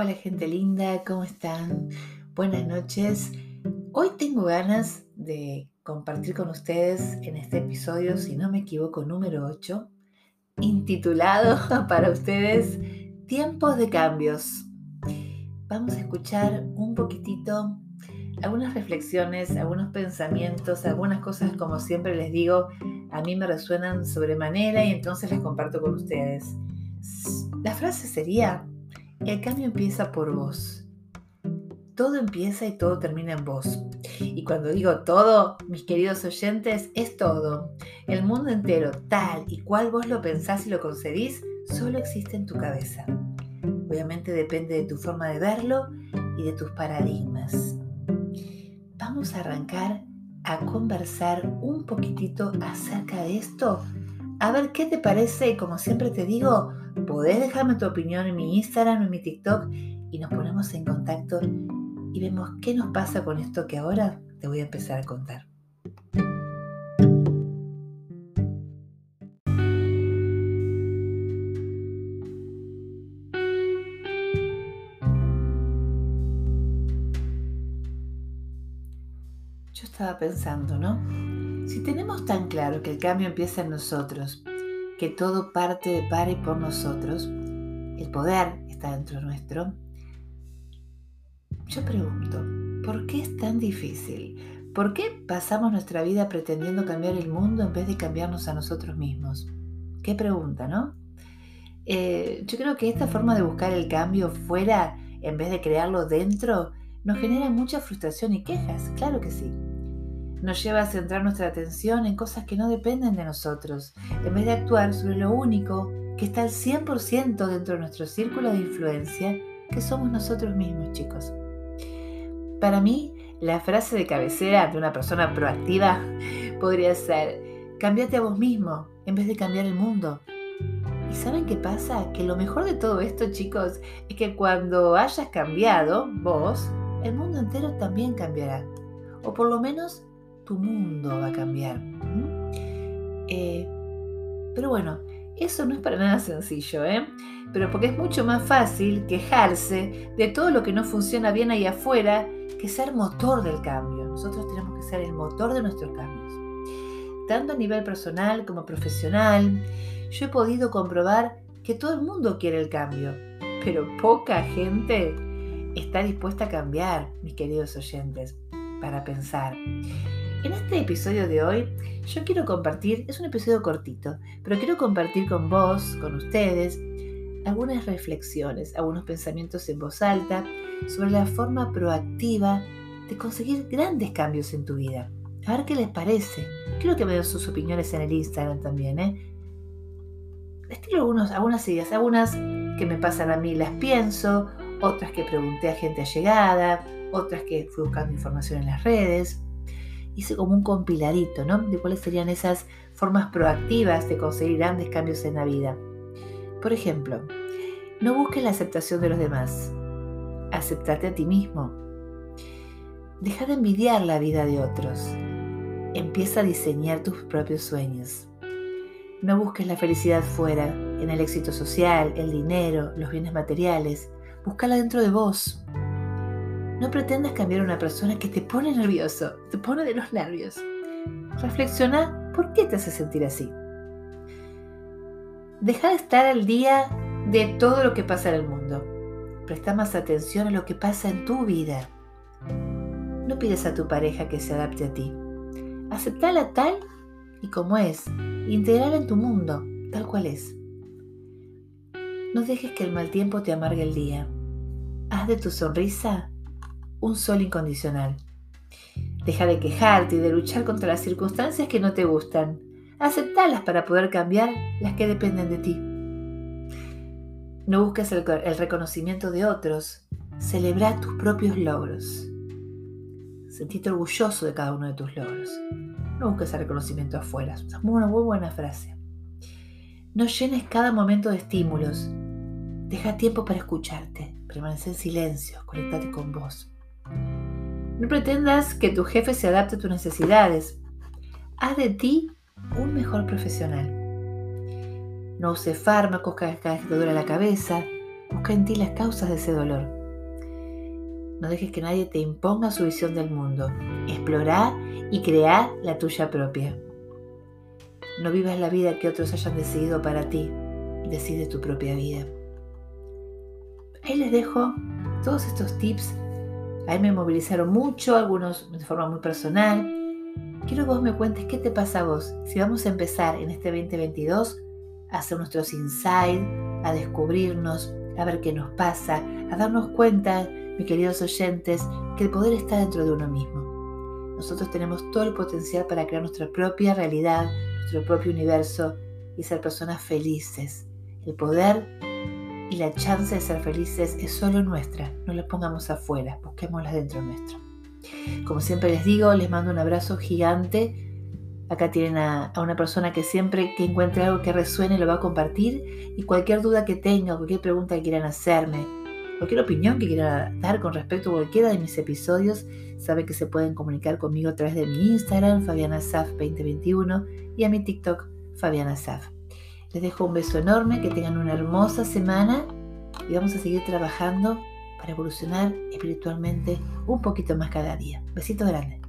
Hola gente linda, ¿cómo están? Buenas noches. Hoy tengo ganas de compartir con ustedes en este episodio, si no me equivoco, número 8, intitulado para ustedes Tiempos de cambios. Vamos a escuchar un poquitito algunas reflexiones, algunos pensamientos, algunas cosas como siempre les digo, a mí me resuenan sobremanera y entonces las comparto con ustedes. La frase sería, el cambio empieza por vos. Todo empieza y todo termina en vos. Y cuando digo todo, mis queridos oyentes, es todo. El mundo entero, tal y cual vos lo pensás y lo concebís, solo existe en tu cabeza. Obviamente depende de tu forma de verlo y de tus paradigmas. Vamos a arrancar a conversar un poquitito acerca de esto. A ver qué te parece como siempre te digo, podés dejarme tu opinión en mi Instagram o en mi TikTok y nos ponemos en contacto y vemos qué nos pasa con esto que ahora te voy a empezar a contar. Yo estaba pensando, ¿no? Si tenemos tan claro que el cambio empieza en nosotros, que todo parte de para y por nosotros, el poder está dentro nuestro, yo pregunto, ¿por qué es tan difícil? ¿Por qué pasamos nuestra vida pretendiendo cambiar el mundo en vez de cambiarnos a nosotros mismos? Qué pregunta, ¿no? Eh, yo creo que esta forma de buscar el cambio fuera en vez de crearlo dentro nos genera mucha frustración y quejas, claro que sí nos lleva a centrar nuestra atención en cosas que no dependen de nosotros, en vez de actuar sobre lo único que está al 100% dentro de nuestro círculo de influencia, que somos nosotros mismos, chicos. Para mí, la frase de cabecera de una persona proactiva podría ser, cámbiate a vos mismo en vez de cambiar el mundo. ¿Y saben qué pasa? Que lo mejor de todo esto, chicos, es que cuando hayas cambiado vos, el mundo entero también cambiará. O por lo menos tu mundo va a cambiar. Eh, pero bueno, eso no es para nada sencillo, ¿eh? Pero porque es mucho más fácil quejarse de todo lo que no funciona bien ahí afuera que ser motor del cambio. Nosotros tenemos que ser el motor de nuestros cambios. Tanto a nivel personal como profesional, yo he podido comprobar que todo el mundo quiere el cambio, pero poca gente está dispuesta a cambiar, mis queridos oyentes, para pensar. En este episodio de hoy yo quiero compartir, es un episodio cortito, pero quiero compartir con vos, con ustedes, algunas reflexiones, algunos pensamientos en voz alta sobre la forma proactiva de conseguir grandes cambios en tu vida. A ver qué les parece. Quiero que me den sus opiniones en el Instagram también. ¿eh? Les tiro algunos, algunas ideas, algunas que me pasan a mí las pienso, otras que pregunté a gente allegada, otras que fui buscando información en las redes hice como un compiladito, ¿no? De cuáles serían esas formas proactivas de conseguir grandes cambios en la vida. Por ejemplo, no busques la aceptación de los demás. Aceptate a ti mismo. Deja de envidiar la vida de otros. Empieza a diseñar tus propios sueños. No busques la felicidad fuera, en el éxito social, el dinero, los bienes materiales. Búscala dentro de vos. No pretendas cambiar a una persona que te pone nervioso, te pone de los nervios. Reflexiona por qué te hace sentir así. Deja de estar al día de todo lo que pasa en el mundo. Presta más atención a lo que pasa en tu vida. No pides a tu pareja que se adapte a ti. Aceptala tal y como es. Integrala en tu mundo, tal cual es. No dejes que el mal tiempo te amargue el día. Haz de tu sonrisa un sol incondicional. Deja de quejarte y de luchar contra las circunstancias que no te gustan. Aceptalas para poder cambiar las que dependen de ti. No busques el, reconocimiento de otros. Celebra tus propios logros. Sentite orgulloso de cada uno de tus logros. No busques el reconocimiento afuera. Es una muy buena frase. No llenes cada momento de estímulos. Deja tiempo para escucharte. Permanece en silencio. Conectate con vos. No pretendas que tu jefe se adapte a tus necesidades. Haz de ti un mejor profesional. No uses fármacos cada vez que te duele la cabeza. Busca en ti las causas de ese dolor. No dejes que nadie te imponga su visión del mundo. Explora y crea la tuya propia. No vivas la vida que otros hayan decidido para ti. Decide tu propia vida. Ahí les dejo todos estos tips. Ahí me movilizaron mucho, algunos de forma muy personal. Quiero que vos me cuentes qué te pasa a vos. Si vamos a empezar en este 2022 a hacer nuestros insights, a descubrirnos, a ver qué nos pasa, a darnos cuenta, mis queridos oyentes, que el poder está dentro de uno mismo. Nosotros tenemos todo el potencial para crear nuestra propia realidad, nuestro propio universo y ser personas felices. El poder la chance de ser felices es solo nuestra, no la pongamos afuera, busquémosla dentro nuestro. Como siempre les digo, les mando un abrazo gigante. Acá tienen a, una persona que siempre que encuentre algo que resuene lo va a compartir y cualquier duda que tenga, cualquier pregunta que quieran hacerme, cualquier opinión que quieran dar con respecto a cualquiera de mis episodios, sabe que se pueden comunicar conmigo a través de mi Instagram, FabianaSaf2021 y a mi TikTok, FabianaSaf. Les dejo un beso enorme, que tengan una hermosa semana y vamos a seguir trabajando para evolucionar espiritualmente un poquito más cada día. Besito grande.